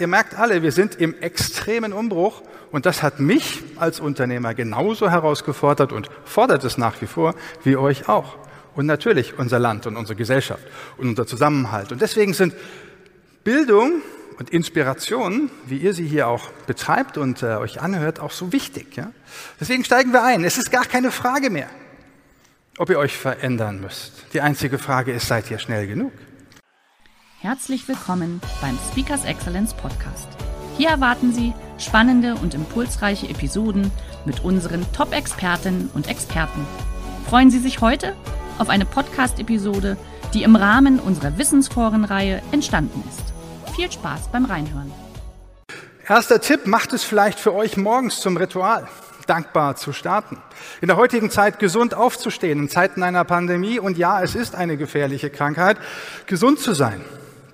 Ihr merkt alle, wir sind im extremen Umbruch und das hat mich als Unternehmer genauso herausgefordert und fordert es nach wie vor, wie euch auch. Und natürlich unser Land und unsere Gesellschaft und unser Zusammenhalt. Und deswegen sind Bildung und Inspiration, wie ihr sie hier auch betreibt und äh, euch anhört, auch so wichtig. Ja? Deswegen steigen wir ein. Es ist gar keine Frage mehr, ob ihr euch verändern müsst. Die einzige Frage ist, seid ihr schnell genug? Herzlich willkommen beim Speakers Excellence Podcast. Hier erwarten Sie spannende und impulsreiche Episoden mit unseren Top-Expertinnen und Experten. Freuen Sie sich heute auf eine Podcast-Episode, die im Rahmen unserer Wissensforenreihe entstanden ist. Viel Spaß beim Reinhören. Erster Tipp, macht es vielleicht für euch morgens zum Ritual dankbar zu starten. In der heutigen Zeit gesund aufzustehen, in Zeiten einer Pandemie, und ja, es ist eine gefährliche Krankheit, gesund zu sein.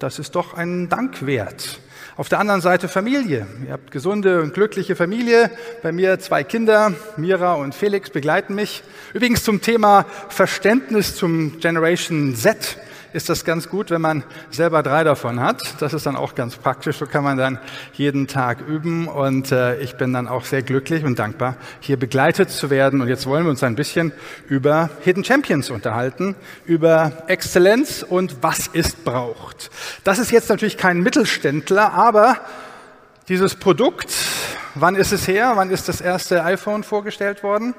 Das ist doch ein Dank wert. Auf der anderen Seite Familie. Ihr habt gesunde und glückliche Familie. Bei mir zwei Kinder, Mira und Felix begleiten mich. Übrigens zum Thema Verständnis zum Generation Z ist das ganz gut, wenn man selber drei davon hat. Das ist dann auch ganz praktisch. So kann man dann jeden Tag üben. Und äh, ich bin dann auch sehr glücklich und dankbar, hier begleitet zu werden. Und jetzt wollen wir uns ein bisschen über Hidden Champions unterhalten, über Exzellenz und was es braucht. Das ist jetzt natürlich kein Mittelständler, aber dieses Produkt, wann ist es her? Wann ist das erste iPhone vorgestellt worden?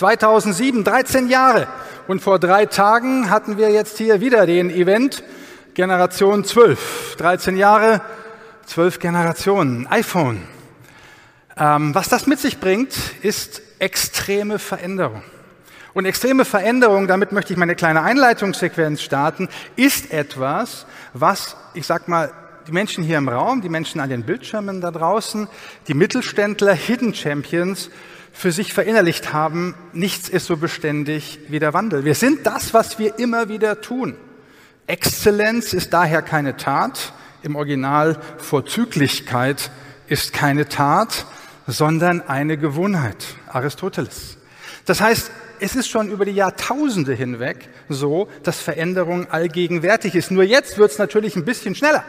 2007, 13 Jahre. Und vor drei Tagen hatten wir jetzt hier wieder den Event Generation 12. 13 Jahre, 12 Generationen. iPhone. Ähm, was das mit sich bringt, ist extreme Veränderung. Und extreme Veränderung, damit möchte ich meine kleine Einleitungssequenz starten, ist etwas, was, ich sag mal, die Menschen hier im Raum, die Menschen an den Bildschirmen da draußen, die Mittelständler, Hidden Champions für sich verinnerlicht haben, nichts ist so beständig wie der Wandel. Wir sind das, was wir immer wieder tun. Exzellenz ist daher keine Tat, im Original Vorzüglichkeit ist keine Tat, sondern eine Gewohnheit. Aristoteles. Das heißt, es ist schon über die Jahrtausende hinweg so, dass Veränderung allgegenwärtig ist. Nur jetzt wird es natürlich ein bisschen schneller.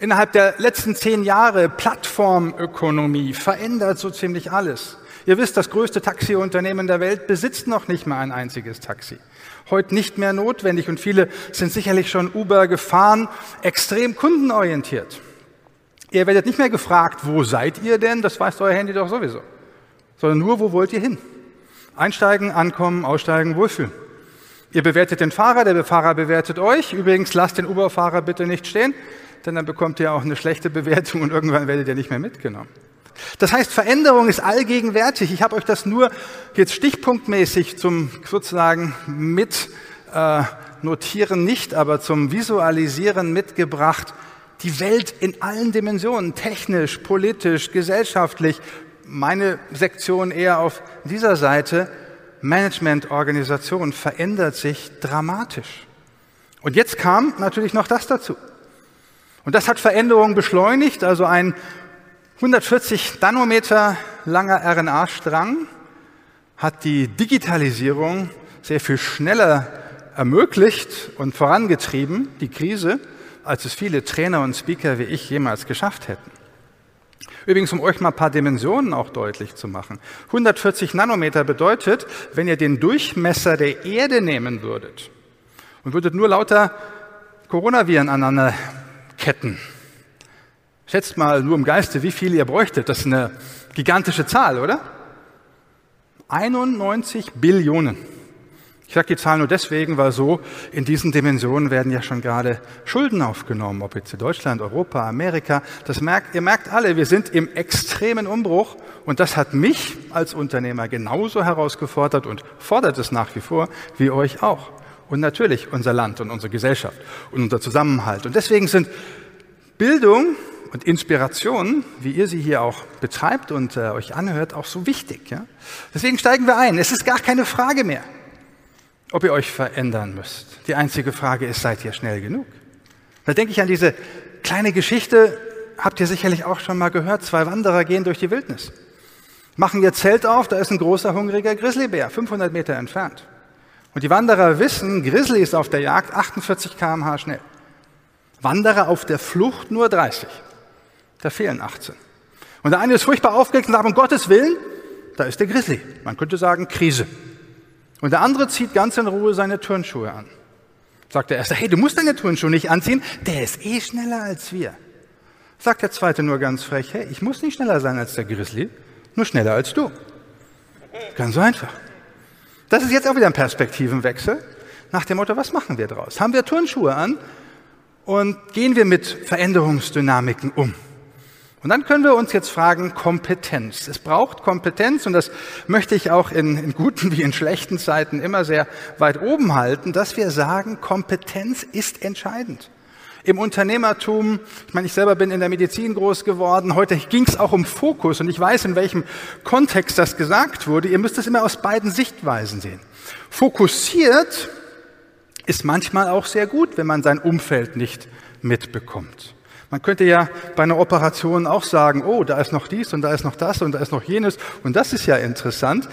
Innerhalb der letzten zehn Jahre Plattformökonomie verändert so ziemlich alles. Ihr wisst, das größte Taxiunternehmen der Welt besitzt noch nicht mal ein einziges Taxi. Heute nicht mehr notwendig und viele sind sicherlich schon Uber gefahren, extrem kundenorientiert. Ihr werdet nicht mehr gefragt, wo seid ihr denn? Das weiß euer Handy doch sowieso. Sondern nur, wo wollt ihr hin? Einsteigen, ankommen, aussteigen, wohlfühlen. Ihr bewertet den Fahrer, der Fahrer bewertet euch. Übrigens, lasst den Uber-Fahrer bitte nicht stehen, denn dann bekommt ihr auch eine schlechte Bewertung und irgendwann werdet ihr nicht mehr mitgenommen. Das heißt, Veränderung ist allgegenwärtig. Ich habe euch das nur jetzt stichpunktmäßig zum sozusagen mit äh, notieren nicht, aber zum Visualisieren mitgebracht. Die Welt in allen Dimensionen, technisch, politisch, gesellschaftlich. Meine Sektion eher auf dieser Seite. Management, Organisation verändert sich dramatisch. Und jetzt kam natürlich noch das dazu. Und das hat Veränderungen beschleunigt, also ein 140 Nanometer langer RNA-Strang hat die Digitalisierung sehr viel schneller ermöglicht und vorangetrieben, die Krise, als es viele Trainer und Speaker wie ich jemals geschafft hätten. Übrigens, um euch mal ein paar Dimensionen auch deutlich zu machen. 140 Nanometer bedeutet, wenn ihr den Durchmesser der Erde nehmen würdet und würdet nur lauter Coronaviren aneinander ketten, Schätzt mal nur im Geiste, wie viel ihr bräuchtet. Das ist eine gigantische Zahl, oder? 91 Billionen. Ich sage die Zahl nur deswegen, weil so in diesen Dimensionen werden ja schon gerade Schulden aufgenommen, ob jetzt in Deutschland, Europa, Amerika. Das merkt, ihr merkt alle, wir sind im extremen Umbruch und das hat mich als Unternehmer genauso herausgefordert und fordert es nach wie vor, wie euch auch. Und natürlich unser Land und unsere Gesellschaft und unser Zusammenhalt. Und deswegen sind Bildung und Inspiration, wie ihr sie hier auch betreibt und äh, euch anhört, auch so wichtig. Ja? Deswegen steigen wir ein. Es ist gar keine Frage mehr, ob ihr euch verändern müsst. Die einzige Frage ist, seid ihr schnell genug? Da denke ich an diese kleine Geschichte, habt ihr sicherlich auch schon mal gehört. Zwei Wanderer gehen durch die Wildnis, machen ihr Zelt auf, da ist ein großer, hungriger Grizzlybär, 500 Meter entfernt. Und die Wanderer wissen, Grizzly ist auf der Jagd 48 km/h schnell. Wanderer auf der Flucht nur 30. Da fehlen 18. Und der eine ist furchtbar aufgeregt und sagt, um Gottes Willen, da ist der Grizzly. Man könnte sagen, Krise. Und der andere zieht ganz in Ruhe seine Turnschuhe an. Sagt der erste, hey, du musst deine Turnschuhe nicht anziehen, der ist eh schneller als wir. Sagt der zweite nur ganz frech, hey, ich muss nicht schneller sein als der Grizzly, nur schneller als du. Ganz so einfach. Das ist jetzt auch wieder ein Perspektivenwechsel nach dem Motto, was machen wir draus? Haben wir Turnschuhe an und gehen wir mit Veränderungsdynamiken um? Und dann können wir uns jetzt fragen, Kompetenz. Es braucht Kompetenz und das möchte ich auch in, in, guten wie in schlechten Zeiten immer sehr weit oben halten, dass wir sagen, Kompetenz ist entscheidend. Im Unternehmertum, ich meine, ich selber bin in der Medizin groß geworden, heute ging es auch um Fokus und ich weiß, in welchem Kontext das gesagt wurde. Ihr müsst es immer aus beiden Sichtweisen sehen. Fokussiert ist manchmal auch sehr gut, wenn man sein Umfeld nicht mitbekommt. Man könnte ja bei einer Operation auch sagen, oh, da ist noch dies und da ist noch das und da ist noch jenes und das ist ja interessant.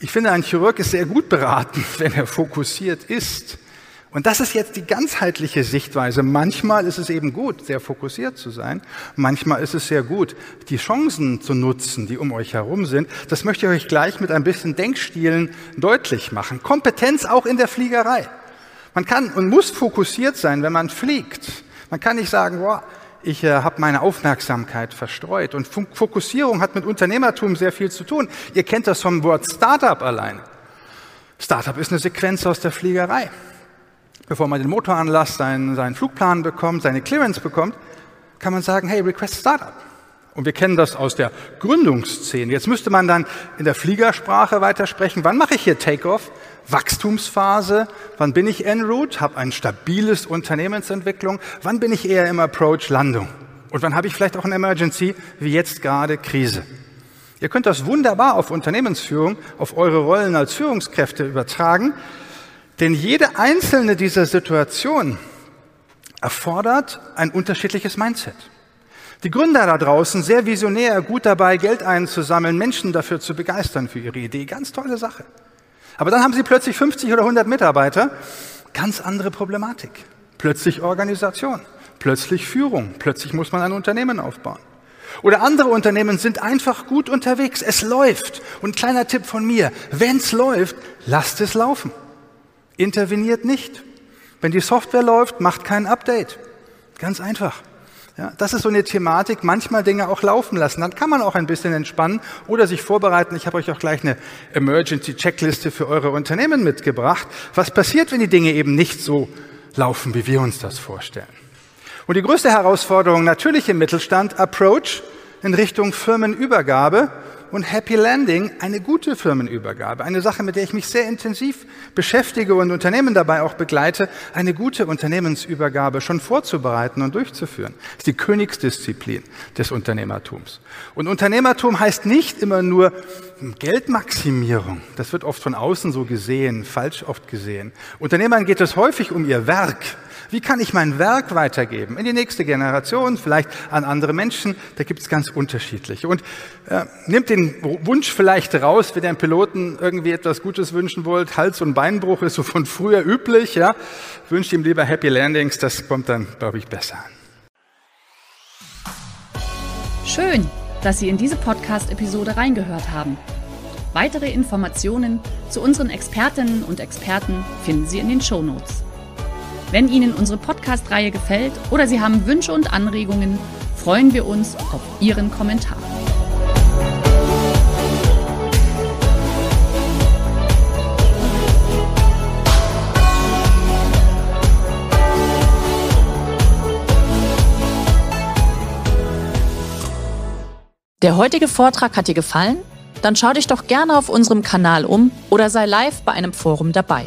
Ich finde, ein Chirurg ist sehr gut beraten, wenn er fokussiert ist. Und das ist jetzt die ganzheitliche Sichtweise. Manchmal ist es eben gut, sehr fokussiert zu sein. Manchmal ist es sehr gut, die Chancen zu nutzen, die um euch herum sind. Das möchte ich euch gleich mit ein bisschen Denkstilen deutlich machen. Kompetenz auch in der Fliegerei. Man kann und muss fokussiert sein, wenn man fliegt. Man kann nicht sagen, boah, ich äh, habe meine Aufmerksamkeit verstreut. Und Fokussierung hat mit Unternehmertum sehr viel zu tun. Ihr kennt das vom Wort Startup allein. Startup ist eine Sequenz aus der Fliegerei. Bevor man den Motor anlasst, seinen, seinen Flugplan bekommt, seine Clearance bekommt, kann man sagen, hey, request Startup. Und wir kennen das aus der Gründungsszene. Jetzt müsste man dann in der Fliegersprache weitersprechen. Wann mache ich hier Takeoff? Wachstumsphase? Wann bin ich en route? Habe ein stabiles Unternehmensentwicklung? Wann bin ich eher im Approach Landung? Und wann habe ich vielleicht auch ein Emergency, wie jetzt gerade Krise? Ihr könnt das wunderbar auf Unternehmensführung, auf eure Rollen als Führungskräfte übertragen, denn jede einzelne dieser Situationen erfordert ein unterschiedliches Mindset. Die Gründer da draußen, sehr visionär, gut dabei, Geld einzusammeln, Menschen dafür zu begeistern für ihre Idee. Ganz tolle Sache. Aber dann haben sie plötzlich 50 oder 100 Mitarbeiter. Ganz andere Problematik. Plötzlich Organisation. Plötzlich Führung. Plötzlich muss man ein Unternehmen aufbauen. Oder andere Unternehmen sind einfach gut unterwegs. Es läuft. Und kleiner Tipp von mir. Wenn's läuft, lasst es laufen. Interveniert nicht. Wenn die Software läuft, macht kein Update. Ganz einfach. Ja, das ist so eine Thematik, manchmal Dinge auch laufen lassen. Dann kann man auch ein bisschen entspannen oder sich vorbereiten. Ich habe euch auch gleich eine Emergency-Checkliste für eure Unternehmen mitgebracht. Was passiert, wenn die Dinge eben nicht so laufen, wie wir uns das vorstellen? Und die größte Herausforderung natürlich im Mittelstand, Approach in Richtung Firmenübergabe und Happy Landing eine gute Firmenübergabe. Eine Sache, mit der ich mich sehr intensiv beschäftige und Unternehmen dabei auch begleite, eine gute Unternehmensübergabe schon vorzubereiten und durchzuführen. Das ist die Königsdisziplin des Unternehmertums. Und Unternehmertum heißt nicht immer nur Geldmaximierung. Das wird oft von außen so gesehen, falsch oft gesehen. Unternehmern geht es häufig um ihr Werk. Wie kann ich mein Werk weitergeben in die nächste Generation, vielleicht an andere Menschen? Da gibt es ganz unterschiedliche. Und äh, nimmt den Wunsch vielleicht raus, wenn ihr einem Piloten irgendwie etwas Gutes wünschen wollt. Hals- und Beinbruch ist so von früher üblich. Ja, wünscht ihm lieber Happy Landings. Das kommt dann, glaube ich, besser an. Schön, dass Sie in diese Podcast-Episode reingehört haben. Weitere Informationen zu unseren Expertinnen und Experten finden Sie in den Show Notes. Wenn Ihnen unsere Podcast-Reihe gefällt oder Sie haben Wünsche und Anregungen, freuen wir uns auf Ihren Kommentar. Der heutige Vortrag hat dir gefallen? Dann schau dich doch gerne auf unserem Kanal um oder sei live bei einem Forum dabei.